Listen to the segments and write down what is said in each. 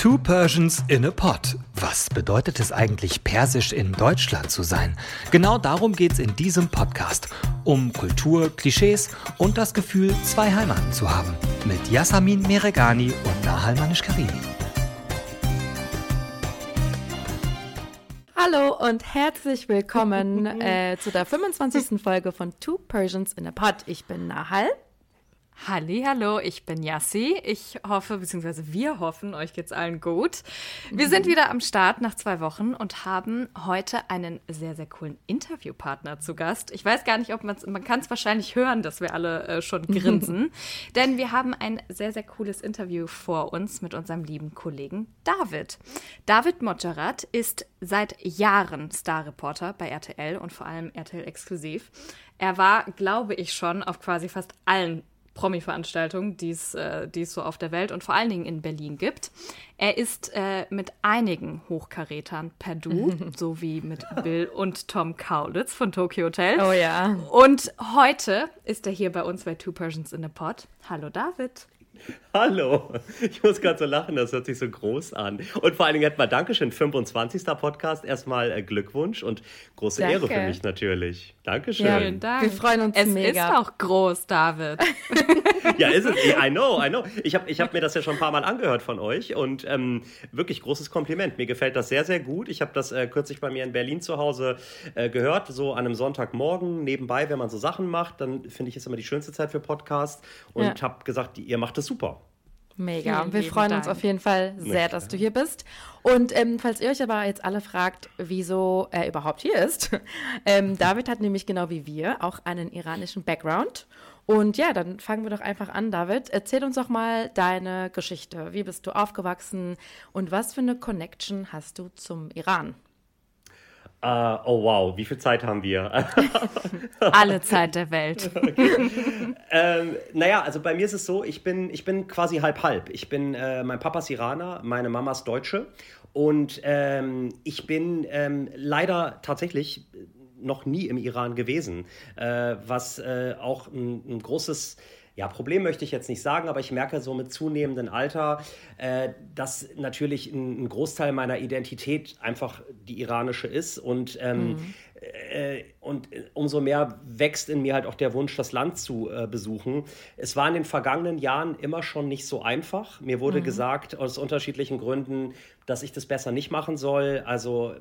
Two Persians in a Pot. Was bedeutet es eigentlich, persisch in Deutschland zu sein? Genau darum geht es in diesem Podcast. Um Kultur, Klischees und das Gefühl, zwei Heimaten zu haben. Mit Yasamin Meregani und Nahal Manish-Karimi. Hallo und herzlich willkommen äh, zu der 25. Folge von Two Persians in a Pot. Ich bin Nahal. Halli, hallo, ich bin Yassi. Ich hoffe, beziehungsweise wir hoffen, euch geht's allen gut. Wir sind wieder am Start nach zwei Wochen und haben heute einen sehr, sehr coolen Interviewpartner zu Gast. Ich weiß gar nicht, ob man's, man kann es wahrscheinlich hören, dass wir alle äh, schon grinsen, denn wir haben ein sehr, sehr cooles Interview vor uns mit unserem lieben Kollegen David. David Motscherat ist seit Jahren Starreporter bei RTL und vor allem RTL exklusiv. Er war, glaube ich, schon auf quasi fast allen Promi-Veranstaltungen, die äh, es so auf der Welt und vor allen Dingen in Berlin gibt. Er ist äh, mit einigen Hochkarätern per Du, so wie mit Bill und Tom Kaulitz von Tokyo Hotel. Oh ja. Und heute ist er hier bei uns bei Two Persians in a Pod. Hallo David. Hallo. Ich muss gerade so lachen, das hört sich so groß an. Und vor allen Dingen erstmal Dankeschön, 25. Podcast. Erstmal äh, Glückwunsch und große Danke. Ehre für mich natürlich. Dankeschön. Ja, vielen Dank. Wir freuen uns es mega. ist auch groß, David. Ja, ist es. I know, I know. Ich habe ich hab mir das ja schon ein paar Mal angehört von euch und ähm, wirklich großes Kompliment. Mir gefällt das sehr, sehr gut. Ich habe das äh, kürzlich bei mir in Berlin zu Hause äh, gehört, so an einem Sonntagmorgen nebenbei, wenn man so Sachen macht, dann finde ich es immer die schönste Zeit für Podcast und Ja. habe gesagt, ihr macht es super. Mega. Vielen Wir freuen uns Dank. auf jeden Fall sehr, dass du hier bist. Und ähm, falls ihr euch aber jetzt alle fragt, wieso er überhaupt hier ist, ähm, David hat nämlich genau wie wir auch einen iranischen Background. Und ja, dann fangen wir doch einfach an, David. Erzähl uns doch mal deine Geschichte. Wie bist du aufgewachsen und was für eine Connection hast du zum Iran? Äh, oh wow, wie viel Zeit haben wir? Alle Zeit der Welt. Ähm, naja, also bei mir ist es so, ich bin, ich bin quasi halb-halb. Ich bin, äh, mein Papa ist Iraner, meine Mama ist Deutsche. Und ähm, ich bin ähm, leider tatsächlich noch nie im Iran gewesen, äh, was äh, auch ein, ein großes ja, Problem möchte ich jetzt nicht sagen, aber ich merke so mit zunehmendem Alter, äh, dass natürlich ein, ein Großteil meiner Identität einfach die iranische ist und ähm, äh, und umso mehr wächst in mir halt auch der Wunsch, das Land zu äh, besuchen. Es war in den vergangenen Jahren immer schon nicht so einfach. Mir wurde gesagt, aus unterschiedlichen Gründen, dass ich das besser nicht machen soll. Also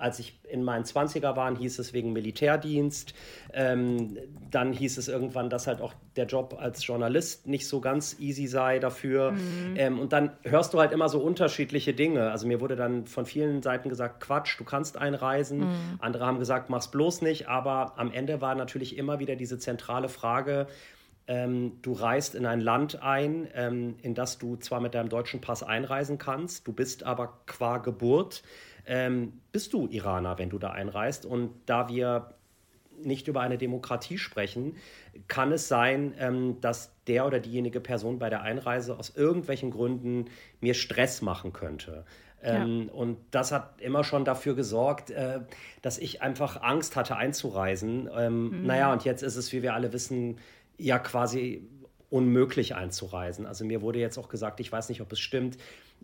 als ich in meinen 20er waren, hieß es wegen Militärdienst. Ähm, dann hieß es irgendwann, dass halt auch der Job als Journalist nicht so ganz easy sei dafür. Ähm, und dann hörst du halt immer so unterschiedliche Dinge. Also mir wurde dann von vielen Seiten gesagt, Quatsch, du kannst einreisen. Andere haben gesagt, mach's bloß nicht. Aber am Ende war natürlich immer wieder diese zentrale Frage, ähm, du reist in ein Land ein, ähm, in das du zwar mit deinem deutschen Pass einreisen kannst, du bist aber qua Geburt, ähm, bist du Iraner, wenn du da einreist. Und da wir nicht über eine Demokratie sprechen, kann es sein, ähm, dass der oder diejenige Person bei der Einreise aus irgendwelchen Gründen mir Stress machen könnte. Ähm, Und das hat immer schon dafür gesorgt, äh, dass ich einfach Angst hatte einzureisen. Ähm, Naja, und jetzt ist es, wie wir alle wissen, ja quasi unmöglich einzureisen. Also mir wurde jetzt auch gesagt, ich weiß nicht, ob es stimmt,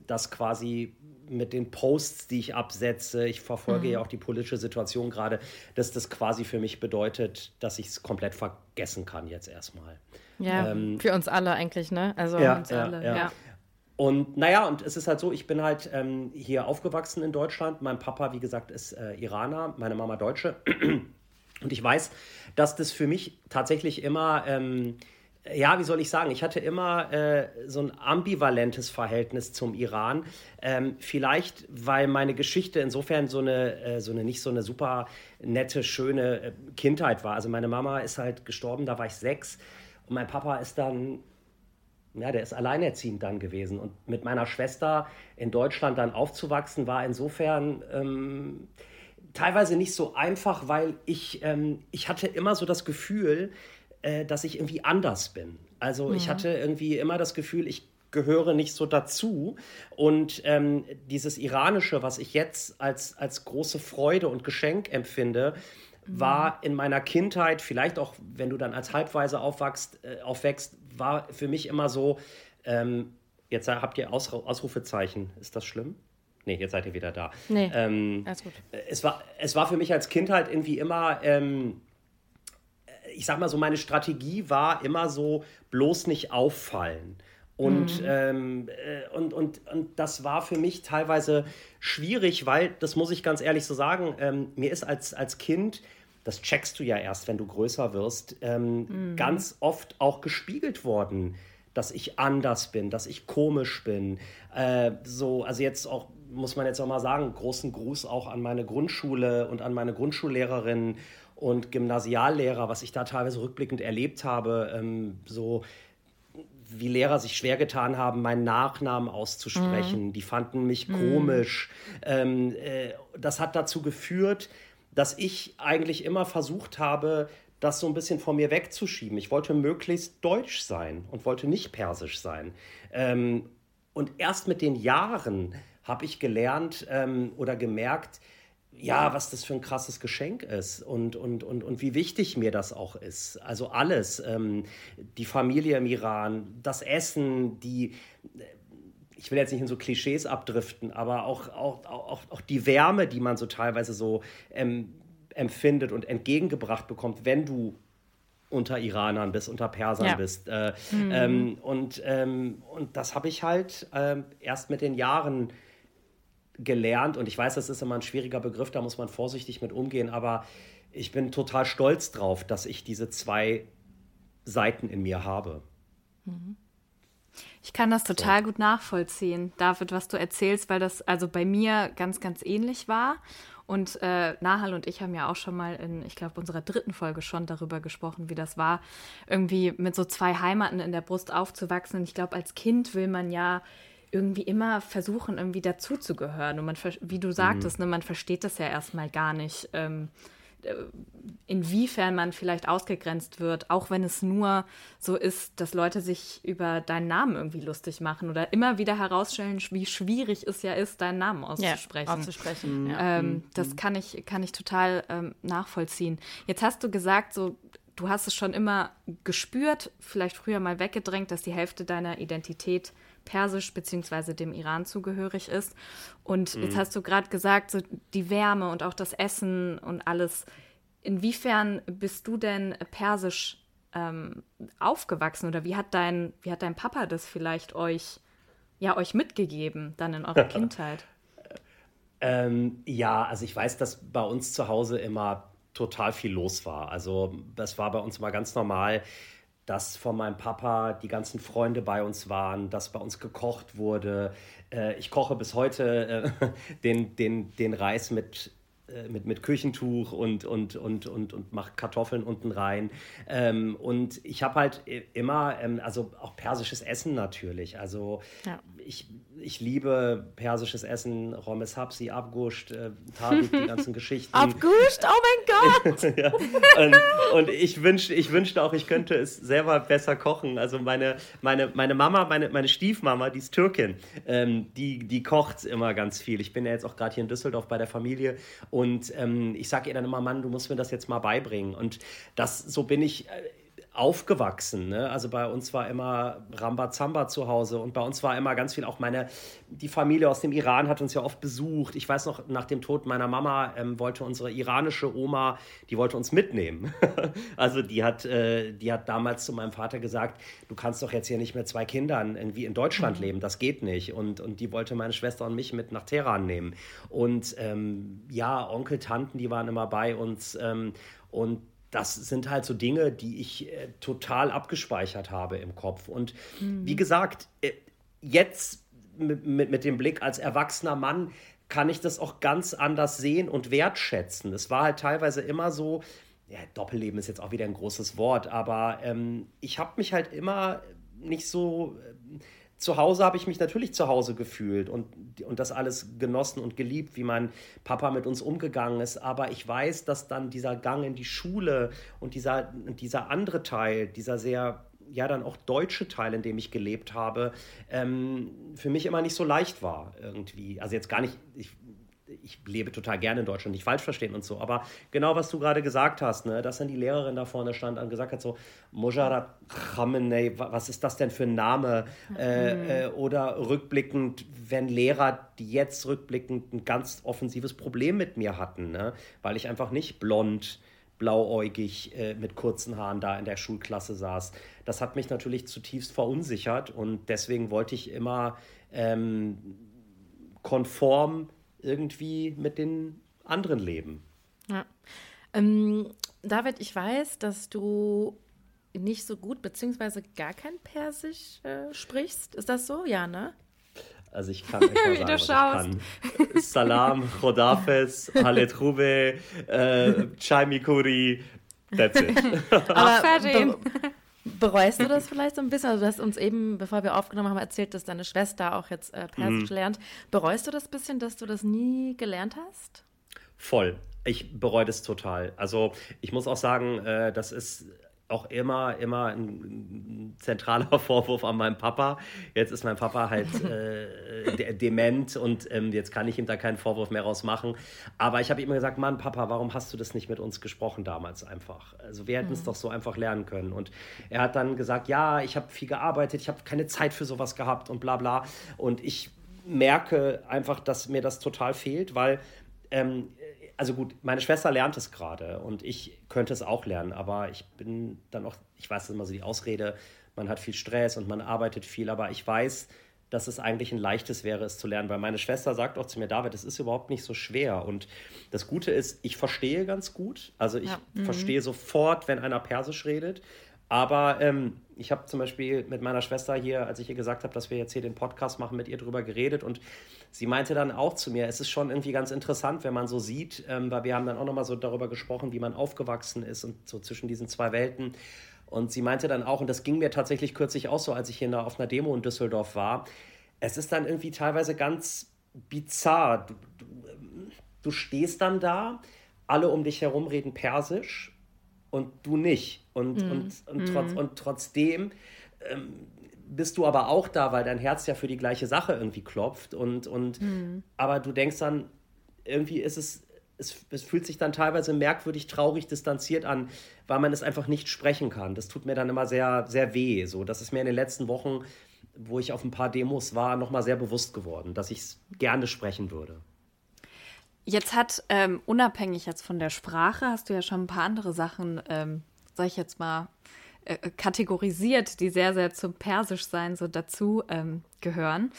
dass quasi mit den Posts, die ich absetze, ich verfolge ja auch die politische Situation gerade, dass das quasi für mich bedeutet, dass ich es komplett vergessen kann jetzt erstmal. Ja, für uns alle eigentlich, ne? Also Ja, uns ja, alle. ja. Und naja, und es ist halt so, ich bin halt ähm, hier aufgewachsen in Deutschland. Mein Papa, wie gesagt, ist äh, Iraner, meine Mama Deutsche. Und ich weiß, dass das für mich tatsächlich immer, ähm, ja, wie soll ich sagen, ich hatte immer äh, so ein ambivalentes Verhältnis zum Iran. Ähm, vielleicht, weil meine Geschichte insofern so eine, äh, so eine nicht so eine super nette, schöne äh, Kindheit war. Also meine Mama ist halt gestorben, da war ich sechs. Und mein Papa ist dann ja, der ist alleinerziehend dann gewesen. Und mit meiner Schwester in Deutschland dann aufzuwachsen, war insofern ähm, teilweise nicht so einfach, weil ich, ähm, ich hatte immer so das Gefühl, dass ich irgendwie anders bin. Also ich hatte irgendwie immer das Gefühl, ich gehöre nicht so dazu. Und ähm, dieses Iranische, was ich jetzt als, als große Freude und Geschenk empfinde, war in meiner Kindheit, vielleicht auch wenn du dann als Halbweise aufwachst, äh, aufwächst, war für mich immer so, ähm, Jetzt habt ihr Ausrufezeichen. Ist das schlimm? Nee, jetzt seid ihr wieder da. Nee, ähm, alles gut. Es war, es war für mich als Kind halt irgendwie immer, ähm, ich sag mal so, meine Strategie war immer so, bloß nicht auffallen. Und, mhm. ähm, äh, und, und, und das war für mich teilweise schwierig, weil, das muss ich ganz ehrlich so sagen, ähm, mir ist als, als Kind, das checkst du ja erst, wenn du größer wirst, ähm, mhm. ganz oft auch gespiegelt worden, dass ich anders bin, dass ich komisch bin. Äh, so, also jetzt auch, muss man jetzt auch mal sagen, großen Gruß auch an meine Grundschule und an meine Grundschullehrerin und Gymnasiallehrer, was ich da teilweise rückblickend erlebt habe. Ähm, so, wie Lehrer sich schwer getan haben, meinen Nachnamen auszusprechen. Mhm. Die fanden mich mhm. komisch. Ähm, äh, das hat dazu geführt, dass ich eigentlich immer versucht habe, das so ein bisschen von mir wegzuschieben. Ich wollte möglichst deutsch sein und wollte nicht persisch sein. Ähm, und erst mit den Jahren habe ich gelernt ähm, oder gemerkt, ja, was das für ein krasses Geschenk ist und, und, und, und wie wichtig mir das auch ist. Also alles, ähm, die Familie im Iran, das Essen, die, ich will jetzt nicht in so Klischees abdriften, aber auch, auch, auch, auch die Wärme, die man so teilweise so ähm, empfindet und entgegengebracht bekommt, wenn du unter Iranern bist, unter Persern ja. bist. Äh, mhm. ähm, und, ähm, und das habe ich halt äh, erst mit den Jahren gelernt und ich weiß, das ist immer ein schwieriger Begriff, da muss man vorsichtig mit umgehen, aber ich bin total stolz drauf, dass ich diese zwei Seiten in mir habe. Mhm. Ich kann das total gut nachvollziehen, David, was du erzählst, weil das also bei mir ganz, ganz ähnlich war. Und äh, Nahal und ich haben ja auch schon mal in, ich glaube, unserer dritten Folge schon darüber gesprochen, wie das war, irgendwie mit so zwei Heimaten in der Brust aufzuwachsen. Und ich glaube, als Kind will man ja irgendwie immer versuchen, irgendwie dazuzugehören. Und man, wie du sagtest, mhm. ne, man versteht das ja erstmal gar nicht, ähm, äh, inwiefern man vielleicht ausgegrenzt wird, auch wenn es nur so ist, dass Leute sich über deinen Namen irgendwie lustig machen oder immer wieder herausstellen, wie schwierig es ja ist, deinen Namen auszusprechen. Ja, auszusprechen. Mhm. Ähm, mhm. Das kann ich, kann ich total ähm, nachvollziehen. Jetzt hast du gesagt, so du hast es schon immer gespürt, vielleicht früher mal weggedrängt, dass die Hälfte deiner Identität Persisch bzw. dem Iran zugehörig ist. Und mhm. jetzt hast du gerade gesagt, so die Wärme und auch das Essen und alles. Inwiefern bist du denn persisch ähm, aufgewachsen oder wie hat dein, wie hat dein Papa das vielleicht euch, ja, euch mitgegeben dann in eurer Kindheit? Ähm, ja, also ich weiß, dass bei uns zu Hause immer total viel los war. Also das war bei uns immer ganz normal dass von meinem Papa die ganzen Freunde bei uns waren, dass bei uns gekocht wurde. Äh, ich koche bis heute äh, den, den, den Reis mit äh, mit, mit Küchentuch und, und, und, und, und mache Kartoffeln unten rein. Ähm, und ich habe halt immer, ähm, also auch persisches Essen natürlich. Also ja. Ich, ich liebe persisches Essen, Romes Hapsi, Abguscht, äh, Tabik, die ganzen Geschichten. Abguscht, oh mein Gott! ja. und, und, ich, wünsch, ich wünschte auch, ich könnte es selber besser kochen. Also meine, meine, meine Mama, meine, meine Stiefmama, die ist Türkin, ähm, die, die kocht immer ganz viel. Ich bin ja jetzt auch gerade hier in Düsseldorf bei der Familie und ähm, ich sage ihr dann immer, Mann, du musst mir das jetzt mal beibringen. Und das, so bin ich. Äh, aufgewachsen. Ne? Also bei uns war immer Rambazamba zu Hause und bei uns war immer ganz viel auch meine, die Familie aus dem Iran hat uns ja oft besucht. Ich weiß noch, nach dem Tod meiner Mama ähm, wollte unsere iranische Oma, die wollte uns mitnehmen. also die hat, äh, die hat damals zu meinem Vater gesagt, du kannst doch jetzt hier nicht mit zwei Kindern irgendwie in Deutschland mhm. leben, das geht nicht. Und, und die wollte meine Schwester und mich mit nach Teheran nehmen. Und ähm, ja, Onkel, Tanten, die waren immer bei uns ähm, und das sind halt so Dinge, die ich äh, total abgespeichert habe im Kopf. Und mhm. wie gesagt, äh, jetzt mit, mit, mit dem Blick als erwachsener Mann kann ich das auch ganz anders sehen und wertschätzen. Es war halt teilweise immer so, ja, Doppelleben ist jetzt auch wieder ein großes Wort, aber ähm, ich habe mich halt immer nicht so äh, zu Hause habe ich mich natürlich zu Hause gefühlt und, und das alles genossen und geliebt, wie mein Papa mit uns umgegangen ist. Aber ich weiß, dass dann dieser Gang in die Schule und dieser, dieser andere Teil, dieser sehr, ja, dann auch deutsche Teil, in dem ich gelebt habe, ähm, für mich immer nicht so leicht war irgendwie. Also jetzt gar nicht, ich ich lebe total gerne in Deutschland, nicht falsch verstehen und so, aber genau was du gerade gesagt hast, ne, dass dann die Lehrerin da vorne stand und gesagt hat so, Mojarat Khamenei, was ist das denn für ein Name? Äh, mhm. Äh, oder rückblickend, wenn Lehrer, die jetzt rückblickend ein ganz offensives Problem mit mir hatten, ne, weil ich einfach nicht blond, blauäugig äh, mit kurzen Haaren da in der Schulklasse saß. Das hat mich natürlich zutiefst verunsichert und deswegen wollte ich immer ähm, konform irgendwie mit den anderen leben. Ja. Ähm, David, ich weiß, dass du nicht so gut beziehungsweise gar kein Persisch äh, sprichst. Ist das so? Ja, ne? Also ich kann nicht mal sagen, was ich kann. Salam, Khodafes, Haletrube, äh, Chai Mikuri, that's it. Aber be bereust du das vielleicht so ein bisschen? Also du hast uns eben, bevor wir aufgenommen haben, erzählt, dass deine Schwester auch jetzt äh, Persisch mm. lernt. Bereust du das ein bisschen, dass du das nie gelernt hast? Voll. Ich bereue das total. Also ich muss auch sagen, äh, das ist auch immer, immer ein, zentraler Vorwurf an meinen Papa. Jetzt ist mein Papa halt äh, dement und ähm, jetzt kann ich ihm da keinen Vorwurf mehr rausmachen. Aber ich habe immer gesagt, Mann, Papa, warum hast du das nicht mit uns gesprochen damals einfach? Also wir hätten es mhm. doch so einfach lernen können. Und er hat dann gesagt, ja, ich habe viel gearbeitet, ich habe keine Zeit für sowas gehabt und bla bla. Und ich merke einfach, dass mir das total fehlt, weil ähm, also gut, meine Schwester lernt es gerade und ich könnte es auch lernen, aber ich bin dann auch, ich weiß, das ist immer so die Ausrede, man hat viel Stress und man arbeitet viel, aber ich weiß, dass es eigentlich ein leichtes wäre, es zu lernen, weil meine Schwester sagt auch zu mir, David, es ist überhaupt nicht so schwer. Und das Gute ist, ich verstehe ganz gut. Also ich ja. mhm. verstehe sofort, wenn einer Persisch redet. Aber ähm, ich habe zum Beispiel mit meiner Schwester hier, als ich ihr gesagt habe, dass wir jetzt hier den Podcast machen, mit ihr drüber geredet und sie meinte dann auch zu mir, es ist schon irgendwie ganz interessant, wenn man so sieht, ähm, weil wir haben dann auch nochmal so darüber gesprochen, wie man aufgewachsen ist und so zwischen diesen zwei Welten. Und sie meinte dann auch, und das ging mir tatsächlich kürzlich auch so, als ich hier auf einer Demo in Düsseldorf war, es ist dann irgendwie teilweise ganz bizarr. Du, du, du stehst dann da, alle um dich herum reden Persisch und du nicht. Und, mm. und, und, mm. trotz, und trotzdem ähm, bist du aber auch da, weil dein Herz ja für die gleiche Sache irgendwie klopft. Und, und mm. aber du denkst dann, irgendwie ist es, es, es fühlt sich dann teilweise merkwürdig traurig distanziert an, weil man es einfach nicht sprechen kann. Das tut mir dann immer sehr, sehr weh. So, das ist mir in den letzten Wochen, wo ich auf ein paar Demos war, nochmal sehr bewusst geworden, dass ich es gerne sprechen würde. Jetzt hat, ähm, unabhängig jetzt von der Sprache, hast du ja schon ein paar andere Sachen, ähm, sag ich jetzt mal, äh, kategorisiert, die sehr, sehr zum Persischsein so dazu ähm, gehören.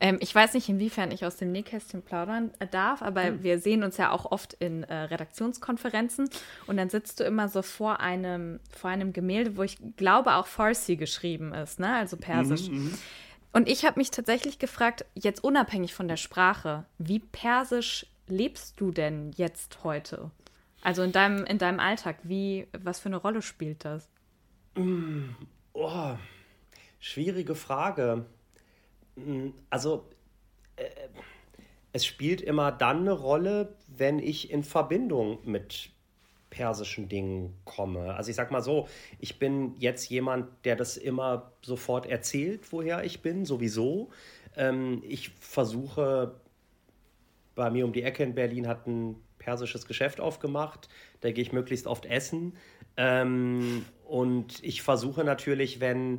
Ähm, ich weiß nicht, inwiefern ich aus dem Nähkästchen plaudern äh, darf, aber mhm. wir sehen uns ja auch oft in äh, Redaktionskonferenzen und dann sitzt du immer so vor einem, vor einem Gemälde, wo ich glaube auch Farsi geschrieben ist, ne? also Persisch. Mhm, mhm. und ich habe mich tatsächlich gefragt, jetzt unabhängig von der Sprache, wie persisch lebst du denn jetzt heute? Also in deinem, in deinem Alltag, wie, was für eine Rolle spielt das? Mm, oh, schwierige Frage. Mm, also, äh, es spielt immer dann eine Rolle, wenn ich in Verbindung mit persischen Dingen komme. Also ich sag mal so, ich bin jetzt jemand, der das immer sofort erzählt, woher ich bin, sowieso. Ähm, ich versuche bei mir um die Ecke in Berlin hat ein persisches Geschäft aufgemacht. Da gehe ich möglichst oft essen. Ähm, und ich versuche natürlich, wenn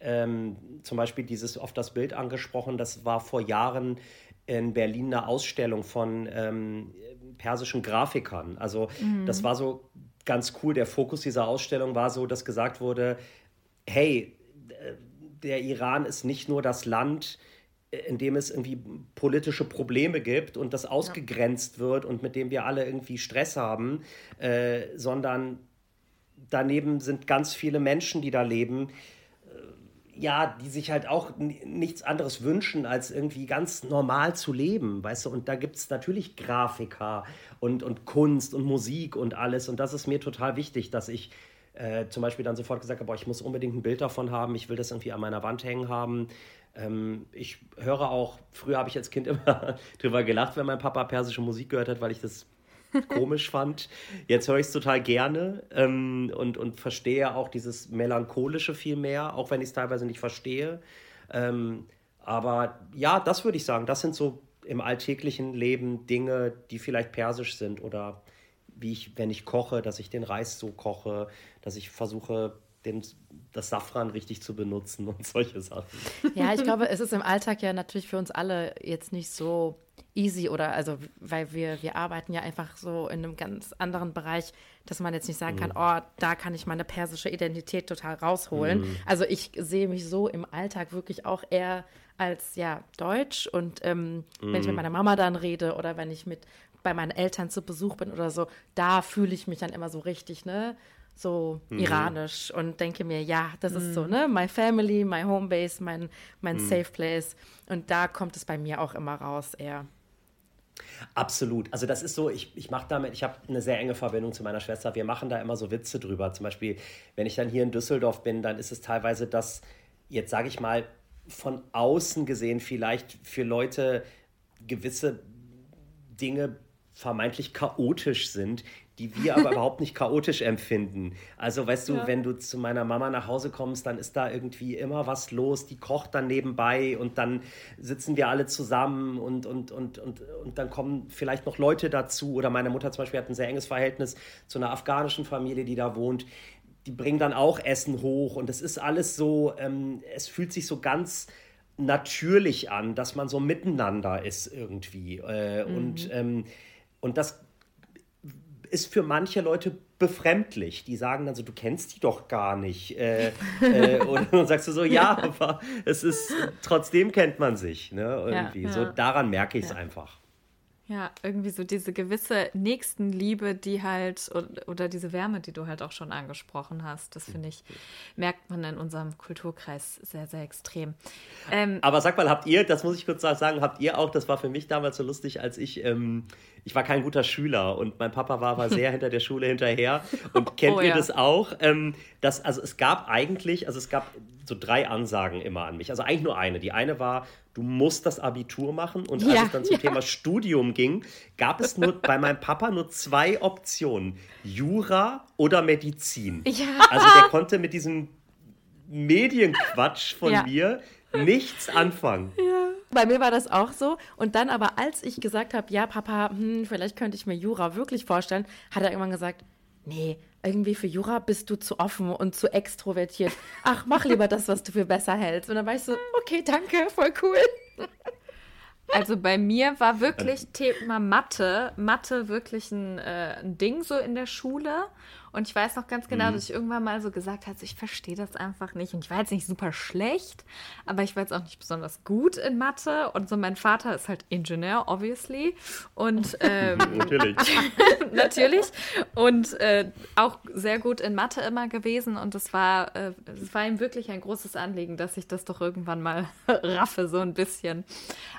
ähm, zum Beispiel dieses oft das Bild angesprochen, das war vor Jahren in Berlin eine Ausstellung von ähm, persischen Grafikern. Also mhm. das war so ganz cool. Der Fokus dieser Ausstellung war so, dass gesagt wurde, hey, der Iran ist nicht nur das Land, in dem es irgendwie politische Probleme gibt und das ausgegrenzt ja. wird und mit dem wir alle irgendwie Stress haben, äh, sondern daneben sind ganz viele Menschen, die da leben, äh, ja, die sich halt auch nichts anderes wünschen, als irgendwie ganz normal zu leben, weißt du? Und da gibt es natürlich Grafiker und, und Kunst und Musik und alles. Und das ist mir total wichtig, dass ich äh, zum Beispiel dann sofort gesagt habe, boah, ich muss unbedingt ein Bild davon haben, ich will das irgendwie an meiner Wand hängen haben. Ähm, ich höre auch, früher habe ich als Kind immer drüber gelacht, wenn mein Papa persische Musik gehört hat, weil ich das komisch fand. Jetzt höre ich es total gerne ähm, und, und verstehe auch dieses Melancholische viel mehr, auch wenn ich es teilweise nicht verstehe. Ähm, aber ja, das würde ich sagen, das sind so im alltäglichen Leben Dinge, die vielleicht persisch sind oder wie ich, wenn ich koche, dass ich den Reis so koche, dass ich versuche, den, das Safran richtig zu benutzen und solche Sachen. Ja, ich glaube, es ist im Alltag ja natürlich für uns alle jetzt nicht so easy oder also, weil wir, wir arbeiten ja einfach so in einem ganz anderen Bereich, dass man jetzt nicht sagen kann, mhm. oh, da kann ich meine persische Identität total rausholen. Mhm. Also ich sehe mich so im Alltag wirklich auch eher als ja Deutsch und ähm, mhm. wenn ich mit mhm. meiner Mama dann rede oder wenn ich mit bei meinen Eltern zu Besuch bin oder so, da fühle ich mich dann immer so richtig, ne? So mhm. iranisch und denke mir, ja, das mhm. ist so, mhm. ne, my family, my home base, mein, mein mhm. safe place. Und da kommt es bei mir auch immer raus, eher. Absolut. Also das ist so, ich, ich mache damit, ich habe eine sehr enge Verbindung zu meiner Schwester. Wir machen da immer so Witze drüber. Zum Beispiel, wenn ich dann hier in Düsseldorf bin, dann ist es teilweise das, jetzt sage ich mal, von außen gesehen vielleicht für Leute gewisse Dinge vermeintlich chaotisch sind, die wir aber überhaupt nicht chaotisch empfinden. Also weißt du, ja. wenn du zu meiner Mama nach Hause kommst, dann ist da irgendwie immer was los, die kocht dann nebenbei und dann sitzen wir alle zusammen und, und, und, und, und dann kommen vielleicht noch Leute dazu. Oder meine Mutter zum Beispiel hat ein sehr enges Verhältnis zu einer afghanischen Familie, die da wohnt. Die bringen dann auch Essen hoch und es ist alles so, ähm, es fühlt sich so ganz natürlich an, dass man so miteinander ist irgendwie. Äh, mhm. Und ähm, und das ist für manche Leute befremdlich. Die sagen dann so, du kennst die doch gar nicht. Äh, äh, und dann sagst du so, ja, aber es ist, trotzdem kennt man sich. Ne? Irgendwie. Ja, ja. So daran merke ich es ja. einfach. Ja, irgendwie so diese gewisse Nächstenliebe, die halt, oder diese Wärme, die du halt auch schon angesprochen hast, das finde ich, merkt man in unserem Kulturkreis sehr, sehr extrem. Ähm, Aber sag mal, habt ihr, das muss ich kurz sagen, habt ihr auch, das war für mich damals so lustig, als ich, ähm, ich war kein guter Schüler und mein Papa war aber sehr hinter der Schule hinterher. Und kennt oh, ihr ja. das auch? Ähm, dass, also es gab eigentlich, also es gab so drei Ansagen immer an mich. Also eigentlich nur eine. Die eine war, du musst das Abitur machen. Und als ja, es dann zum ja. Thema Studium ging, gab es nur bei meinem Papa nur zwei Optionen: Jura oder Medizin. Ja. Also der konnte mit diesem Medienquatsch von mir nichts anfangen. Ja. Bei mir war das auch so. Und dann aber, als ich gesagt habe, ja, Papa, hm, vielleicht könnte ich mir Jura wirklich vorstellen, hat er irgendwann gesagt, nee, irgendwie für Jura bist du zu offen und zu extrovertiert. Ach, mach lieber das, was du für besser hältst. Und dann war ich so, okay, danke, voll cool. Also bei mir war wirklich Thema Mathe, Mathe wirklich ein, äh, ein Ding so in der Schule. Und ich weiß noch ganz genau, mhm. dass ich irgendwann mal so gesagt habe, ich verstehe das einfach nicht. Und ich war jetzt nicht super schlecht, aber ich war jetzt auch nicht besonders gut in Mathe. Und so mein Vater ist halt Ingenieur, obviously. Und ähm, natürlich. natürlich. Und äh, auch sehr gut in Mathe immer gewesen. Und es war, äh, war ihm wirklich ein großes Anliegen, dass ich das doch irgendwann mal raffe, so ein bisschen.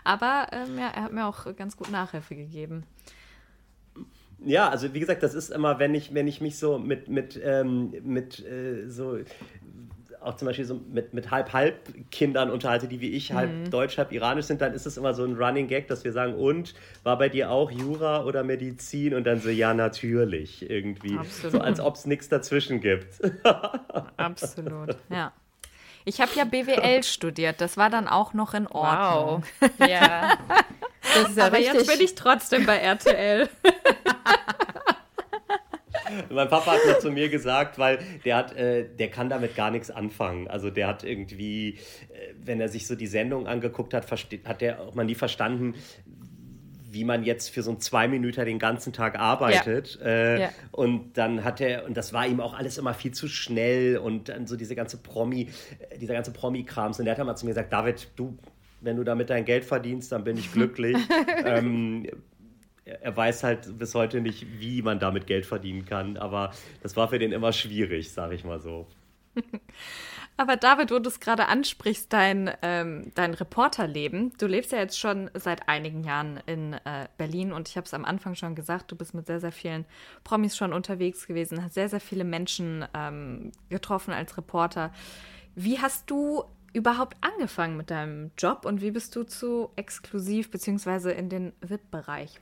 Aber ähm, ja, er hat mir auch ganz gut Nachhilfe gegeben. Ja, also wie gesagt, das ist immer, wenn ich, wenn ich mich so mit, mit, ähm, mit äh, so auch zum Beispiel so mit, mit Halb-Halb-Kindern unterhalte, die wie ich halb mhm. deutsch, halb iranisch sind, dann ist es immer so ein Running Gag, dass wir sagen, und war bei dir auch Jura oder Medizin? Und dann so, ja, natürlich, irgendwie. Absolut. So als ob es nichts dazwischen gibt. Absolut, ja. Ich habe ja BWL studiert, das war dann auch noch in Ordnung. Wow. Ja. Das ist ja Aber richtig. jetzt bin ich trotzdem bei RTL. mein Papa hat mal zu mir gesagt, weil der hat, äh, der kann damit gar nichts anfangen. Also der hat irgendwie, äh, wenn er sich so die Sendung angeguckt hat, hat der auch mal nie verstanden, wie man jetzt für so einen zwei Minuten den ganzen Tag arbeitet. Ja. Äh, ja. Und dann hat er, und das war ihm auch alles immer viel zu schnell und dann so diese ganze Promi, äh, dieser ganze Promi-Krams. Und der hat dann mal zu mir gesagt, David, du, wenn du damit dein Geld verdienst, dann bin ich glücklich. ähm, er weiß halt bis heute nicht, wie man damit Geld verdienen kann, aber das war für den immer schwierig, sage ich mal so. Aber David, wo du es gerade ansprichst, dein, ähm, dein Reporterleben, du lebst ja jetzt schon seit einigen Jahren in äh, Berlin und ich habe es am Anfang schon gesagt, du bist mit sehr, sehr vielen Promis schon unterwegs gewesen, hast sehr, sehr viele Menschen ähm, getroffen als Reporter. Wie hast du überhaupt angefangen mit deinem Job und wie bist du zu exklusiv bzw. in den VIP-Bereich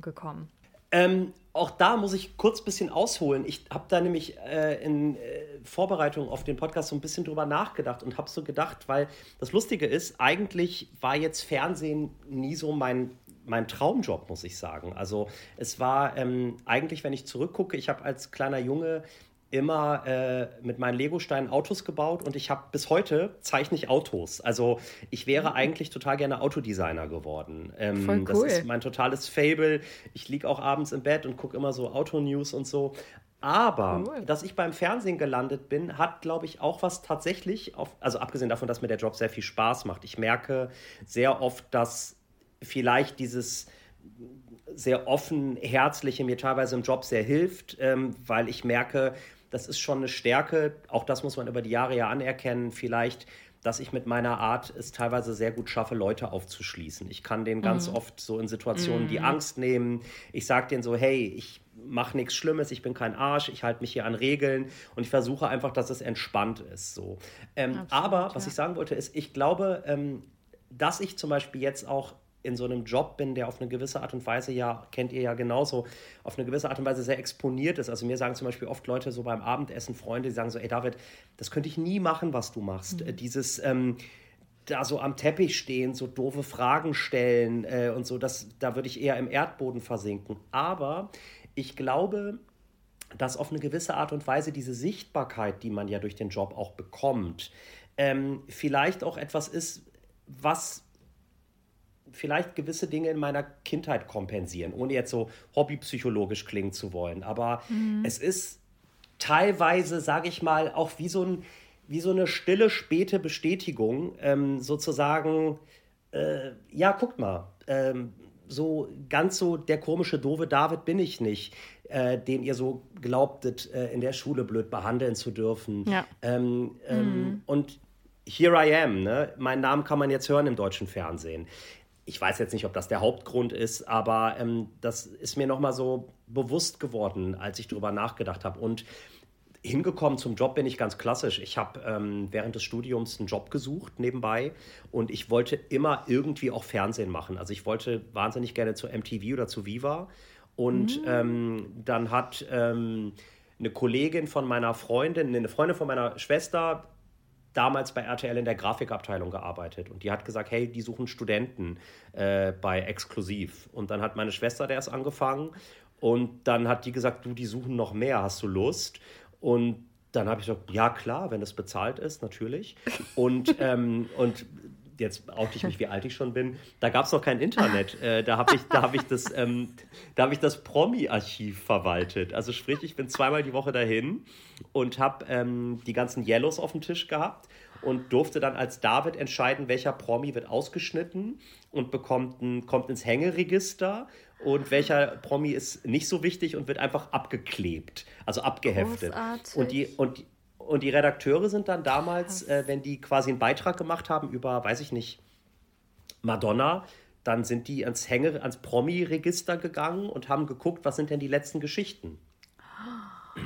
gekommen? Ähm, auch da muss ich kurz ein bisschen ausholen. Ich habe da nämlich äh, in äh, Vorbereitung auf den Podcast so ein bisschen drüber nachgedacht und habe so gedacht, weil das Lustige ist, eigentlich war jetzt Fernsehen nie so mein, mein Traumjob, muss ich sagen. Also es war ähm, eigentlich, wenn ich zurückgucke, ich habe als kleiner Junge immer äh, mit meinen Lego-Steinen Autos gebaut und ich habe bis heute zeichne ich Autos. Also ich wäre mhm. eigentlich total gerne Autodesigner geworden. Ähm, Voll cool. Das ist mein totales Fable. Ich liege auch abends im Bett und gucke immer so Autonews und so. Aber cool. dass ich beim Fernsehen gelandet bin, hat, glaube ich, auch was tatsächlich, auf, also abgesehen davon, dass mir der Job sehr viel Spaß macht. Ich merke sehr oft, dass vielleicht dieses sehr offen, herzliche mir teilweise im Job sehr hilft, ähm, weil ich merke, das ist schon eine Stärke. Auch das muss man über die Jahre ja anerkennen. Vielleicht dass ich mit meiner Art es teilweise sehr gut schaffe, Leute aufzuschließen. Ich kann denen ganz mhm. oft so in Situationen mhm. die Angst nehmen. Ich sage denen so, hey, ich mache nichts Schlimmes, ich bin kein Arsch, ich halte mich hier an Regeln und ich versuche einfach, dass es entspannt ist. So. Ähm, Absolut, aber was ja. ich sagen wollte, ist, ich glaube, ähm, dass ich zum Beispiel jetzt auch in so einem Job bin, der auf eine gewisse Art und Weise ja, kennt ihr ja genauso, auf eine gewisse Art und Weise sehr exponiert ist. Also mir sagen zum Beispiel oft Leute so beim Abendessen, Freunde, die sagen so, ey David, das könnte ich nie machen, was du machst. Mhm. Dieses ähm, da so am Teppich stehen, so doofe Fragen stellen äh, und so, das, da würde ich eher im Erdboden versinken. Aber ich glaube, dass auf eine gewisse Art und Weise diese Sichtbarkeit, die man ja durch den Job auch bekommt, ähm, vielleicht auch etwas ist, was vielleicht gewisse Dinge in meiner Kindheit kompensieren, ohne jetzt so hobbypsychologisch klingen zu wollen. Aber mhm. es ist teilweise, sage ich mal, auch wie so, ein, wie so eine stille, späte Bestätigung, ähm, sozusagen, äh, ja, guckt mal, ähm, so ganz so der komische, doofe David bin ich nicht, äh, den ihr so glaubtet, äh, in der Schule blöd behandeln zu dürfen. Ja. Ähm, ähm mhm. Und here I am, ne? Meinen Namen kann man jetzt hören im deutschen Fernsehen ich weiß jetzt nicht, ob das der Hauptgrund ist, aber ähm, das ist mir nochmal so bewusst geworden, als ich darüber nachgedacht habe. Und hingekommen zum Job bin ich ganz klassisch. Ich habe ähm, während des Studiums einen Job gesucht nebenbei und ich wollte immer irgendwie auch Fernsehen machen. Also ich wollte wahnsinnig gerne zu MTV oder zu Viva. Und mhm. ähm, dann hat ähm, eine Kollegin von meiner Freundin, eine Freundin von meiner Schwester, damals bei RTL in der Grafikabteilung gearbeitet und die hat gesagt, hey, die suchen Studenten äh, bei Exklusiv. Und dann hat meine Schwester der erst angefangen und dann hat die gesagt, du, die suchen noch mehr, hast du Lust? Und dann habe ich gesagt, ja klar, wenn es bezahlt ist, natürlich. Und, ähm, und jetzt oute ich mich, wie alt ich schon bin, da gab es noch kein Internet. Äh, da habe ich, hab ich das, ähm, hab das Promi-Archiv verwaltet. Also sprich, ich bin zweimal die Woche dahin und habe ähm, die ganzen Yellows auf dem Tisch gehabt und durfte dann als David entscheiden, welcher Promi wird ausgeschnitten und bekommt ein, kommt ins Hängeregister und welcher Promi ist nicht so wichtig und wird einfach abgeklebt, also abgeheftet. Großartig. Und die, und, und die Redakteure sind dann damals, äh, wenn die quasi einen Beitrag gemacht haben über, weiß ich nicht, Madonna, dann sind die ans Hänge, ans Promi-Register gegangen und haben geguckt, was sind denn die letzten Geschichten.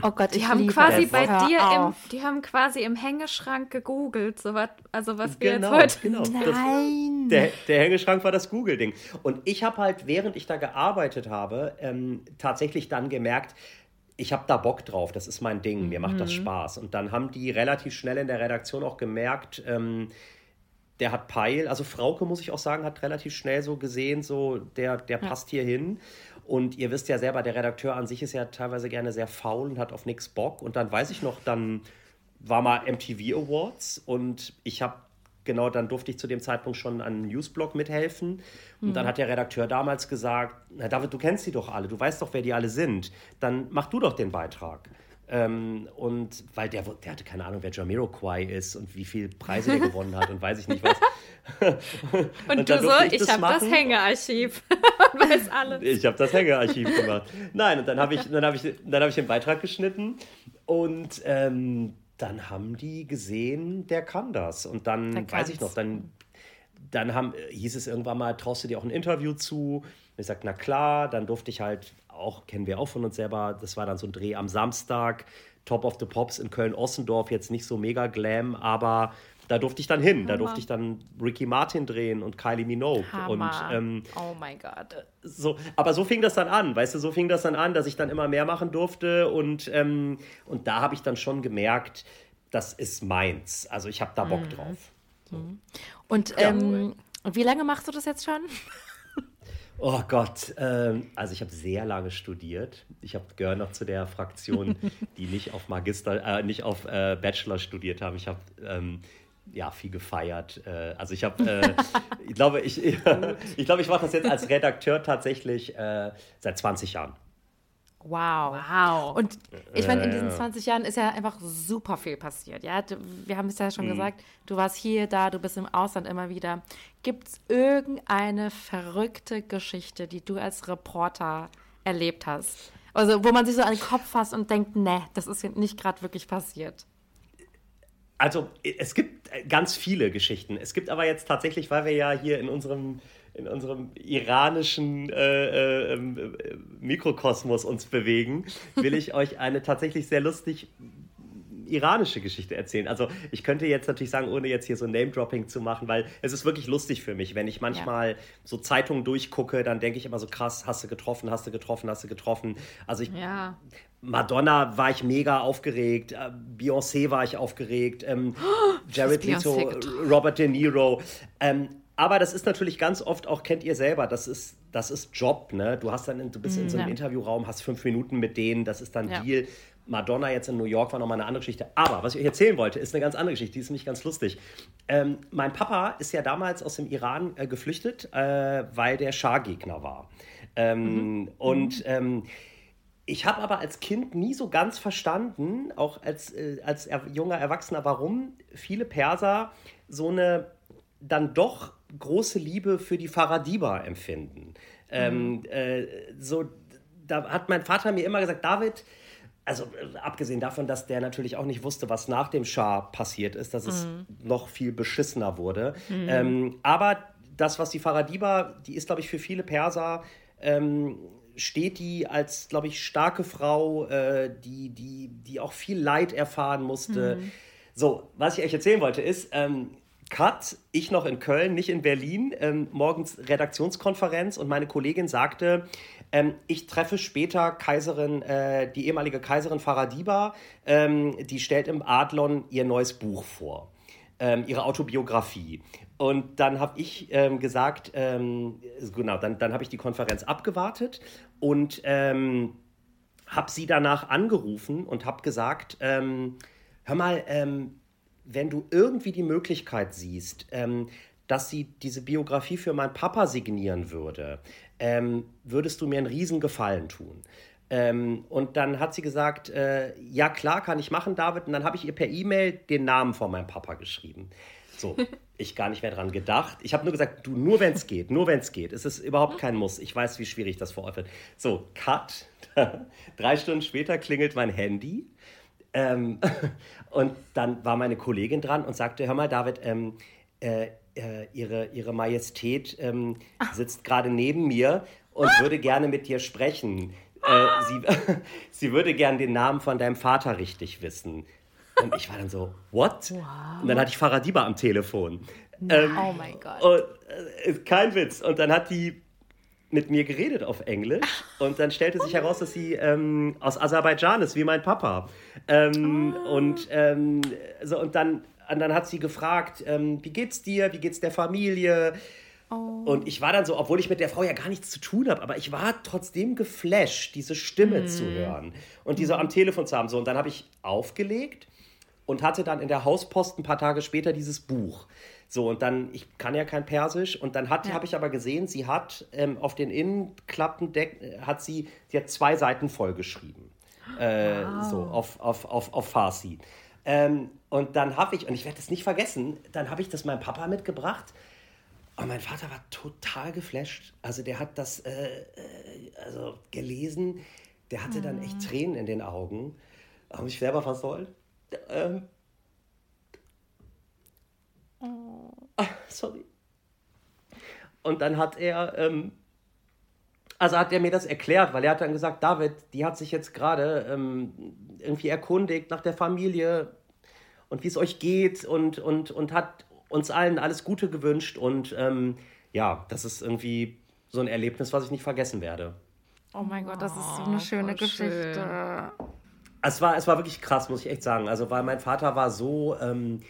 Oh Gott, die haben quasi bei dir im, die haben quasi im Hängeschrank gegoogelt, so was, also was wir genau, jetzt heute. Genau. Nein. Das, der, der Hängeschrank war das Google-Ding. Und ich habe halt, während ich da gearbeitet habe, ähm, tatsächlich dann gemerkt, ich habe da Bock drauf, das ist mein Ding, mir macht das mhm. Spaß. Und dann haben die relativ schnell in der Redaktion auch gemerkt, ähm, der hat Peil, also Frauke, muss ich auch sagen, hat relativ schnell so gesehen, so der, der ja. passt hier hin. Und ihr wisst ja selber, der Redakteur an sich ist ja teilweise gerne sehr faul und hat auf nichts Bock. Und dann weiß ich noch, dann war mal MTV Awards und ich habe genau, dann durfte ich zu dem Zeitpunkt schon an einem Newsblog mithelfen. Und mhm. dann hat der Redakteur damals gesagt, na David, du kennst die doch alle, du weißt doch, wer die alle sind. Dann mach du doch den Beitrag. Ähm, und weil der, der hatte keine Ahnung, wer Jamiroquai ist und wie viele Preise der gewonnen hat und weiß ich nicht was. und, und du so, ich, ich habe das Hängearchiv und weiß alles. Ich habe das Hängearchiv gemacht. Nein, und dann habe ich, hab ich, hab ich den Beitrag geschnitten und ähm, dann haben die gesehen, der kann das. Und dann, weiß ich noch, dann, dann haben, hieß es irgendwann mal, traust du dir auch ein Interview zu? Und ich sagte, na klar, dann durfte ich halt, auch kennen wir auch von uns selber, das war dann so ein Dreh am Samstag, Top of the Pops in Köln-Ossendorf, jetzt nicht so mega glam, aber da durfte ich dann hin. Hammer. Da durfte ich dann Ricky Martin drehen und Kylie Minogue. Und, ähm, oh mein Gott. So, aber so fing das dann an, weißt du, so fing das dann an, dass ich dann immer mehr machen durfte. Und, ähm, und da habe ich dann schon gemerkt, das ist meins. Also ich habe da Bock mhm. drauf. So. Mhm. Und ja. ähm, wie lange machst du das jetzt schon? Oh Gott, ähm, also ich habe sehr lange studiert. Ich gehöre noch zu der Fraktion, die nicht auf Magister, äh, nicht auf äh, Bachelor studiert haben. Ich habe ähm, ja viel gefeiert. Äh, also ich habe, äh, ich glaube, ich, ich glaube, ich mache das jetzt als Redakteur tatsächlich äh, seit 20 Jahren. Wow. Wow. Und ich meine, in diesen 20 Jahren ist ja einfach super viel passiert. Ja, wir haben es ja schon mhm. gesagt, du warst hier, da, du bist im Ausland immer wieder. Gibt es irgendeine verrückte Geschichte, die du als Reporter erlebt hast? Also, wo man sich so an den Kopf fasst und denkt, ne, das ist nicht gerade wirklich passiert. Also, es gibt ganz viele Geschichten. Es gibt aber jetzt tatsächlich, weil wir ja hier in unserem in unserem iranischen äh, äh, Mikrokosmos uns bewegen, will ich euch eine tatsächlich sehr lustig iranische Geschichte erzählen. Also ich könnte jetzt natürlich sagen, ohne jetzt hier so Name-Dropping zu machen, weil es ist wirklich lustig für mich. Wenn ich manchmal ja. so Zeitungen durchgucke, dann denke ich immer so krass, hast du getroffen, hast du getroffen, hast du getroffen. Also ich... Ja. Madonna war ich mega aufgeregt, äh, Beyoncé war ich aufgeregt, ähm, oh, Jared Leto, Robert De Niro. Ähm, aber das ist natürlich ganz oft auch, kennt ihr selber, das ist, das ist Job, ne? Du hast dann, du bist in so einem ja. Interviewraum, hast fünf Minuten mit denen, das ist dann ja. Deal. Madonna jetzt in New York war nochmal eine andere Geschichte. Aber was ich euch erzählen wollte, ist eine ganz andere Geschichte, die ist nämlich ganz lustig. Ähm, mein Papa ist ja damals aus dem Iran äh, geflüchtet, äh, weil der Schah-Gegner war. Ähm, mhm. Und ähm, ich habe aber als Kind nie so ganz verstanden, auch als, äh, als er, junger Erwachsener, warum viele Perser so eine dann doch große Liebe für die Faradiba empfinden. Ähm, mhm. Ähm, äh, so, da hat mein Vater mir immer gesagt, David, also äh, abgesehen davon, dass der natürlich auch nicht wusste, was nach dem Schah passiert ist, dass es mhm. noch viel beschissener wurde. Mhm. Ähm, aber das, was die Faradiba, die ist, glaube ich, für viele Perser, ähm, steht die als, glaube ich, starke Frau, äh, die, die, die auch viel Leid erfahren musste. Mhm. So, was ich euch erzählen wollte, ist, ähm, Cut, ich noch in Köln, nicht in Berlin, ähm, morgens Redaktionskonferenz und meine Kollegin sagte, ähm, ich treffe später Kaiserin, äh, die ehemalige Kaiserin Faradiba, ähm, die stellt im Adlon ihr neues Buch vor, ähm, ihre Autobiografie. Und dann habe ich ähm, gesagt, ähm, genau, dann, dann habe ich die Konferenz abgewartet und habe sie danach angerufen und habe gesagt, hör mal, wenn du irgendwie die Möglichkeit siehst, ähm, dass sie diese Biografie für meinen Papa signieren würde, ähm, würdest du mir einen Riesengefallen tun. Ähm, und dann hat sie gesagt, äh, ja klar, kann ich machen, David. Und dann habe ich ihr per E-Mail den Namen von meinem Papa geschrieben. So, ich gar nicht mehr dran gedacht. Ich habe nur gesagt, du, nur wenn es geht, nur wenn es geht. Es ist überhaupt kein Muss. Ich weiß, wie schwierig das vor Ort wird. So, Cut. Drei Stunden später klingelt mein Handy. Ähm, und dann war meine Kollegin dran und sagte, hör mal, David, ähm, äh, äh, ihre, ihre Majestät ähm, sitzt gerade neben mir und würde gerne mit dir sprechen. Äh, sie, sie würde gerne den Namen von deinem Vater richtig wissen. Und ich war dann so, what? Wow. Und dann hatte ich Faradiba am Telefon. Ähm, oh mein Gott. Und, äh, kein Witz. Und dann hat die mit mir geredet auf Englisch und dann stellte sich heraus, dass sie ähm, aus Aserbaidschan ist, wie mein Papa. Ähm, oh. Und ähm, so und dann, und dann hat sie gefragt, ähm, wie geht's dir, wie geht's der Familie? Oh. Und ich war dann so, obwohl ich mit der Frau ja gar nichts zu tun habe, aber ich war trotzdem geflasht, diese Stimme mm. zu hören und die so am Telefon zu haben. So, und dann habe ich aufgelegt und hatte dann in der Hauspost ein paar Tage später dieses Buch. So, und dann, ich kann ja kein Persisch, und dann ja. habe ich aber gesehen, sie hat ähm, auf den Innenklappendeck, äh, hat sie, sie hat zwei Seiten vollgeschrieben. Äh, wow. So, auf, auf, auf, auf Farsi. Ähm, und dann habe ich, und ich werde das nicht vergessen, dann habe ich das meinem Papa mitgebracht. Und mein Vater war total geflasht. Also der hat das äh, äh also gelesen. Der hatte mhm. dann echt mhm. Tränen in den Augen. Habe ich selber versäult. Ähm, Oh. sorry. Und dann hat er, ähm, also hat er mir das erklärt, weil er hat dann gesagt, David, die hat sich jetzt gerade ähm, irgendwie erkundigt nach der Familie und wie es euch geht und, und, und hat uns allen alles Gute gewünscht. Und ähm, ja, das ist irgendwie so ein Erlebnis, was ich nicht vergessen werde. Oh mein Gott, das ist so eine oh, schöne Geschichte. Schön. Es war, es war wirklich krass, muss ich echt sagen. Also, weil mein Vater war so, ähm,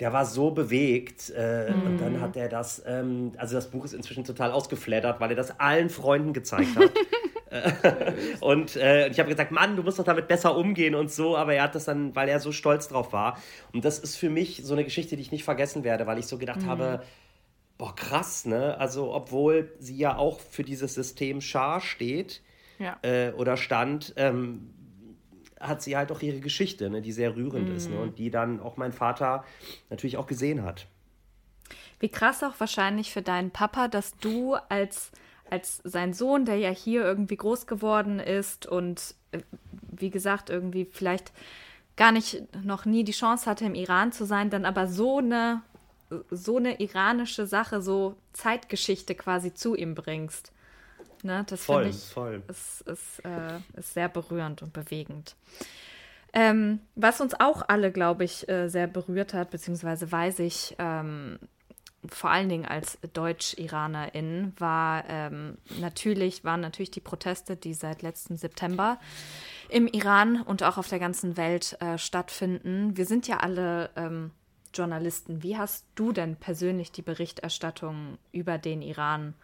der war so bewegt äh, mm. und dann mhm. hat er das, ähm, also das Buch ist inzwischen total ausgeflattert, weil er das allen Freunden gezeigt hat. und äh, ich habe gesagt, Mann, du musst doch damit besser umgehen und so, aber er hat das dann, weil er so stolz drauf war. Und das ist für mich so eine Geschichte, die ich nicht vergessen werde, weil ich so gedacht mm. habe, boah, krass, ne? Also, obwohl sie ja auch für dieses System Schar steht ja. äh, oder stand, ähm, hat sie halt auch ihre Geschichte, ne, die sehr rührend mm. ist ne, mhm. und die dann auch mein Vater natürlich auch gesehen hat. Wie krass auch wahrscheinlich für deinen Papa, dass du als, als sein Sohn, der ja hier irgendwie groß geworden ist und äh, wie gesagt, irgendwie vielleicht gar nicht noch nie die Chance hatte, im Iran zu sein, dann aber so eine so eine iranische Sache, so Zeitgeschichte quasi zu ihm bringst. Ne, das finde ich voll. Ist, ist, äh, ist sehr berührend und bewegend. Ähm, was uns auch alle, glaube ich, äh, sehr berührt hat, beziehungsweise weiß ich, ähm, vor allen Dingen als Deutsch-IranerInnen, war ähm, natürlich, waren natürlich die Proteste, die seit letzten September im Iran und auch auf der ganzen Welt äh, stattfinden. Wir sind ja alle ähm, Journalisten. Wie hast du denn persönlich die Berichterstattung über den Iran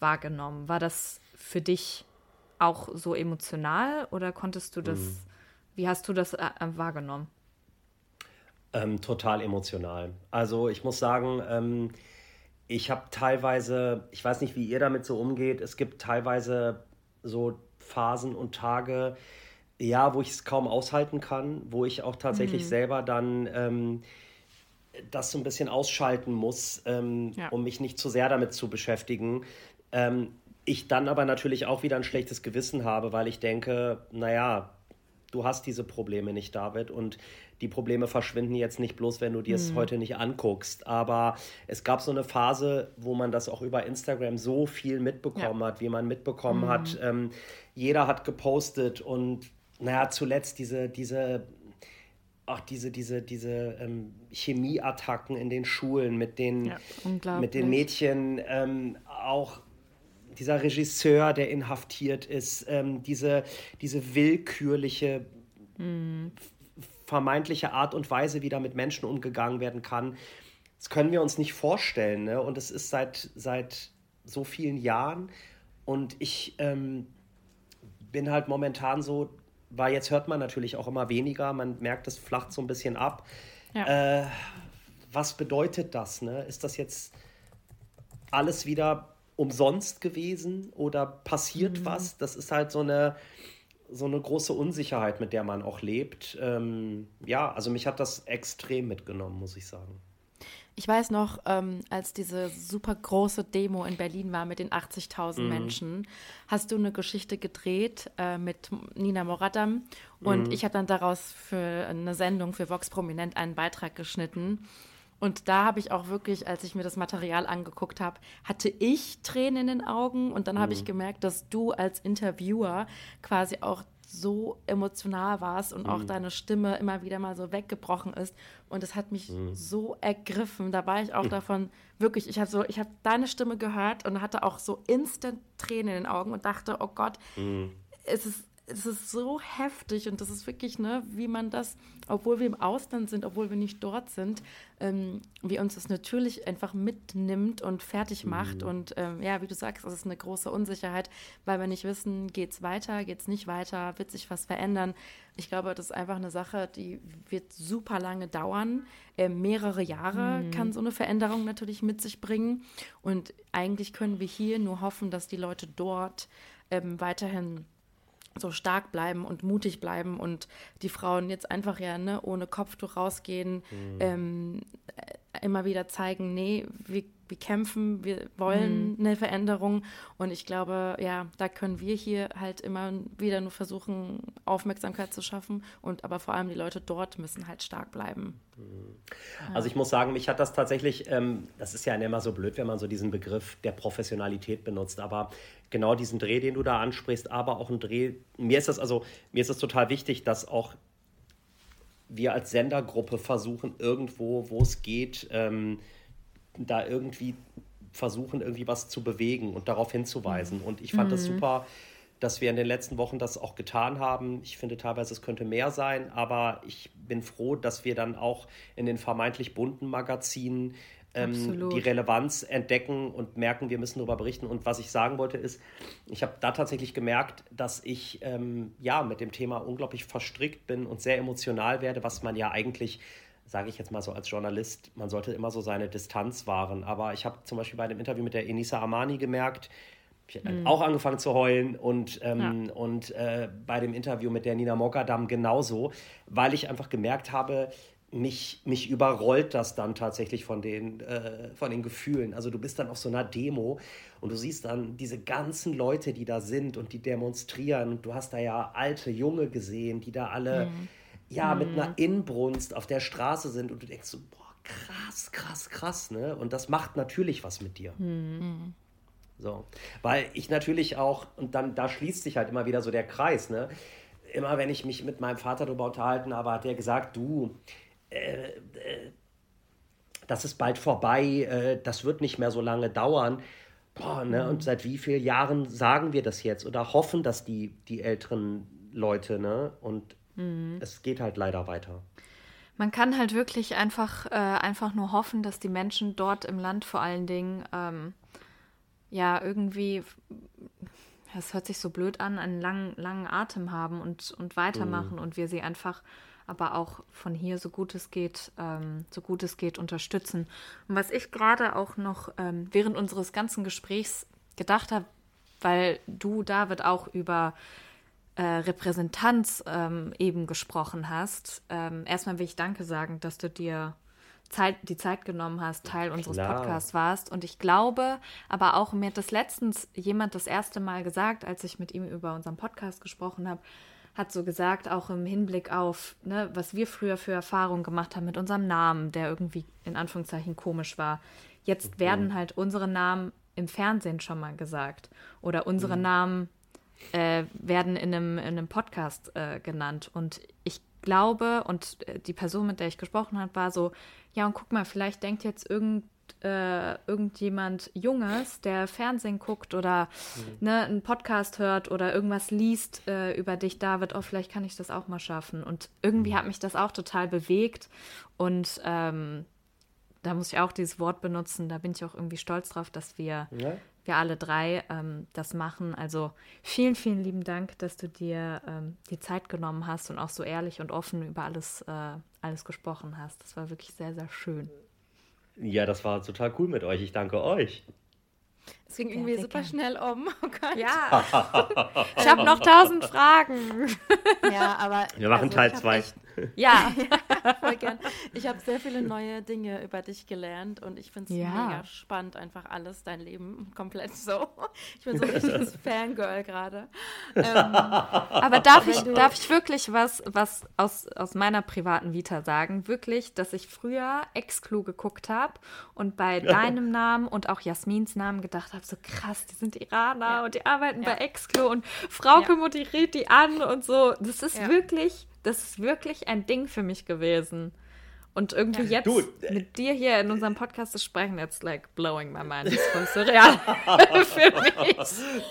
wahrgenommen? War das für dich auch so emotional oder konntest du das, mhm. wie hast du das äh, äh, wahrgenommen? Ähm, total emotional. Also ich muss sagen, ähm, ich habe teilweise, ich weiß nicht, wie ihr damit so umgeht, es gibt teilweise so Phasen und Tage, ja, wo ich es kaum aushalten kann, wo ich auch tatsächlich mhm. selber dann ähm, das so ein bisschen ausschalten muss, ähm, ja. um mich nicht zu sehr damit zu beschäftigen. Ähm, ich dann aber natürlich auch wieder ein schlechtes Gewissen habe, weil ich denke, naja, du hast diese Probleme nicht, David, und die Probleme verschwinden jetzt nicht bloß, wenn du dir es mhm. heute nicht anguckst. Aber es gab so eine Phase, wo man das auch über Instagram so viel mitbekommen ja. hat, wie man mitbekommen mhm. hat. Ähm, jeder hat gepostet und naja, zuletzt diese, diese auch diese, diese, diese ähm, Chemieattacken in den Schulen mit den, ja, mit den Mädchen, ähm, auch dieser Regisseur, der inhaftiert ist, ähm, diese, diese willkürliche, mhm. Vermeintliche Art und Weise, wie da mit Menschen umgegangen werden kann, das können wir uns nicht vorstellen. Ne? Und es ist seit, seit so vielen Jahren. Und ich ähm, bin halt momentan so weil jetzt hört man natürlich auch immer weniger, man merkt, es flacht so ein bisschen ab. Ja. Äh, was bedeutet das? Ne? Ist das jetzt alles wieder umsonst gewesen oder passiert mhm. was? Das ist halt so eine, so eine große Unsicherheit, mit der man auch lebt. Ähm, ja, also mich hat das extrem mitgenommen, muss ich sagen. Ich weiß noch, ähm, als diese super große Demo in Berlin war mit den 80.000 mhm. Menschen, hast du eine Geschichte gedreht äh, mit Nina Moradam und mhm. ich habe dann daraus für eine Sendung für Vox Prominent einen Beitrag geschnitten. Und da habe ich auch wirklich, als ich mir das Material angeguckt habe, hatte ich Tränen in den Augen und dann mhm. habe ich gemerkt, dass du als Interviewer quasi auch so emotional warst und mhm. auch deine Stimme immer wieder mal so weggebrochen ist. Und es hat mich mhm. so ergriffen. Da war ich auch davon wirklich, ich habe so, ich habe deine Stimme gehört und hatte auch so instant Tränen in den Augen und dachte, oh Gott, mhm. es ist es ist so heftig und das ist wirklich, ne, wie man das, obwohl wir im Ausland sind, obwohl wir nicht dort sind, ähm, wie uns das natürlich einfach mitnimmt und fertig macht. Mhm. Und ähm, ja, wie du sagst, es ist eine große Unsicherheit, weil wir nicht wissen, geht es weiter, geht es nicht weiter, wird sich was verändern. Ich glaube, das ist einfach eine Sache, die wird super lange dauern. Äh, mehrere Jahre mhm. kann so eine Veränderung natürlich mit sich bringen. Und eigentlich können wir hier nur hoffen, dass die Leute dort ähm, weiterhin so stark bleiben und mutig bleiben und die Frauen jetzt einfach ja ne, ohne Kopftuch rausgehen, mhm. ähm, äh, immer wieder zeigen, nee, wir, wir kämpfen, wir wollen mhm. eine Veränderung und ich glaube, ja, da können wir hier halt immer wieder nur versuchen, Aufmerksamkeit zu schaffen und aber vor allem die Leute dort müssen halt stark bleiben. Mhm. Also ich muss sagen, mich hat das tatsächlich, ähm, das ist ja immer so blöd, wenn man so diesen Begriff der Professionalität benutzt, aber genau diesen Dreh, den du da ansprichst, aber auch ein Dreh. Mir ist das also, mir ist das total wichtig, dass auch wir als Sendergruppe versuchen, irgendwo, wo es geht, ähm, da irgendwie versuchen, irgendwie was zu bewegen und darauf hinzuweisen. Und ich fand mhm. das super dass wir in den letzten Wochen das auch getan haben. Ich finde teilweise, es könnte mehr sein, aber ich bin froh, dass wir dann auch in den vermeintlich bunten Magazinen ähm, die Relevanz entdecken und merken, wir müssen darüber berichten. Und was ich sagen wollte, ist, ich habe da tatsächlich gemerkt, dass ich ähm, ja mit dem Thema unglaublich verstrickt bin und sehr emotional werde, was man ja eigentlich sage ich jetzt mal so als Journalist, man sollte immer so seine Distanz wahren. Aber ich habe zum Beispiel bei dem Interview mit der Enisa Armani gemerkt, ich habe mhm. auch angefangen zu heulen und, ähm, ja. und äh, bei dem Interview mit der Nina Mogadam genauso, weil ich einfach gemerkt habe, mich, mich überrollt das dann tatsächlich von den, äh, von den Gefühlen. Also du bist dann auf so einer Demo und du siehst dann diese ganzen Leute, die da sind und die demonstrieren. Und du hast da ja alte Junge gesehen, die da alle mhm. Ja mhm. mit einer Inbrunst auf der Straße sind und du denkst so, boah, krass, krass, krass, ne? Und das macht natürlich was mit dir. Mhm. So. Weil ich natürlich auch, und dann da schließt sich halt immer wieder so der Kreis, ne? Immer wenn ich mich mit meinem Vater darüber unterhalten habe, hat er gesagt, du, äh, äh, das ist bald vorbei, äh, das wird nicht mehr so lange dauern. Boah, ne? Mhm. Und seit wie vielen Jahren sagen wir das jetzt oder hoffen das die, die älteren Leute, ne? Und mhm. es geht halt leider weiter. Man kann halt wirklich einfach, äh, einfach nur hoffen, dass die Menschen dort im Land vor allen Dingen ähm, ja irgendwie, es hört sich so blöd an, einen langen, langen Atem haben und, und weitermachen mhm. und wir sie einfach aber auch von hier so gut es geht, ähm, so gut es geht unterstützen. Und was ich gerade auch noch ähm, während unseres ganzen Gesprächs gedacht habe, weil du, David, auch über äh, Repräsentanz ähm, eben gesprochen hast. Ähm, erstmal will ich Danke sagen, dass du dir Zeit, die Zeit genommen hast, Teil unseres Klar. Podcasts warst. Und ich glaube, aber auch mir hat das letztens jemand das erste Mal gesagt, als ich mit ihm über unseren Podcast gesprochen habe, hat so gesagt, auch im Hinblick auf, ne, was wir früher für Erfahrungen gemacht haben mit unserem Namen, der irgendwie in Anführungszeichen komisch war. Jetzt mhm. werden halt unsere Namen im Fernsehen schon mal gesagt. Oder unsere mhm. Namen äh, werden in einem, in einem Podcast äh, genannt. Und ich glaube, und äh, die Person, mit der ich gesprochen habe, war so, ja, und guck mal, vielleicht denkt jetzt irgend äh, irgendjemand Junges, der Fernsehen guckt oder mhm. ne, einen Podcast hört oder irgendwas liest äh, über dich, David, oh, vielleicht kann ich das auch mal schaffen. Und irgendwie mhm. hat mich das auch total bewegt. Und ähm, da muss ich auch dieses Wort benutzen, da bin ich auch irgendwie stolz drauf, dass wir, ja. Wir alle drei ähm, das machen. Also vielen, vielen lieben Dank, dass du dir ähm, die Zeit genommen hast und auch so ehrlich und offen über alles, äh, alles gesprochen hast. Das war wirklich sehr, sehr schön. Ja, das war total cool mit euch. Ich danke euch. Es ging irgendwie ja, super schnell um. Oh Gott. Ja. ich habe noch tausend Fragen. Ja, aber. Wir machen also, Teil 2. Ja. ja. voll gern. Ich habe sehr viele neue Dinge über dich gelernt und ich finde es ja. mega spannend, einfach alles, dein Leben komplett so. Ich bin so ein richtiges Fangirl gerade. Ähm, aber darf ich, darf ich wirklich was, was aus, aus meiner privaten Vita sagen? Wirklich, dass ich früher Exclu geguckt habe und bei deinem Namen und auch Jasmins Namen gedacht habe, so krass, die sind Iraner ja. und die arbeiten bei Exclu und Frauke moderiert die an und so. Das ist wirklich das ist wirklich ein Ding für mich gewesen. Und irgendwie ja. jetzt du, mit dir hier in unserem Podcast zu sprechen, it's like blowing my mind. Das ist voll surreal für mich.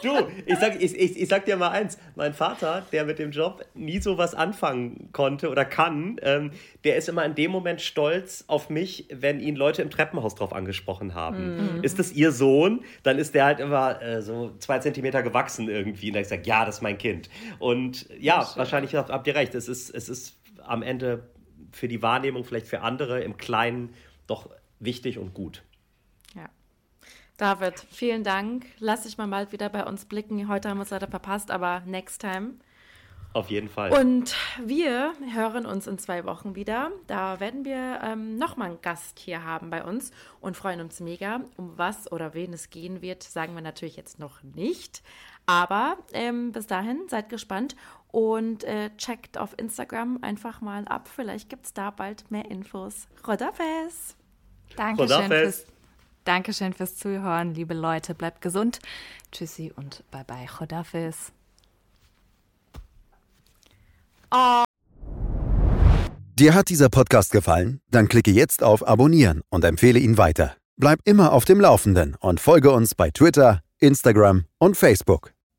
Du, ich sag, ich, ich, ich sag dir mal eins. Mein Vater, der mit dem Job nie so was anfangen konnte oder kann, ähm, der ist immer in dem Moment stolz auf mich, wenn ihn Leute im Treppenhaus drauf angesprochen haben. Mhm. Ist das ihr Sohn? Dann ist der halt immer äh, so zwei Zentimeter gewachsen irgendwie. Und da ich sage, ja, das ist mein Kind. Und ja, wahrscheinlich habt, habt ihr recht. Es ist, es ist am Ende für die Wahrnehmung vielleicht für andere im Kleinen doch wichtig und gut. Ja. David, vielen Dank. Lass dich mal bald wieder bei uns blicken. Heute haben wir es leider verpasst, aber next time. Auf jeden Fall. Und wir hören uns in zwei Wochen wieder. Da werden wir ähm, nochmal einen Gast hier haben bei uns und freuen uns mega. Um was oder wen es gehen wird, sagen wir natürlich jetzt noch nicht. Aber ähm, bis dahin seid gespannt und äh, checkt auf Instagram einfach mal ab. Vielleicht gibt es da bald mehr Infos. Rodafes! Dankeschön fürs, Dankeschön fürs Zuhören, liebe Leute. Bleibt gesund. Tschüssi und bye bye. Rodafes. Oh. Dir hat dieser Podcast gefallen? Dann klicke jetzt auf Abonnieren und empfehle ihn weiter. Bleib immer auf dem Laufenden und folge uns bei Twitter, Instagram und Facebook.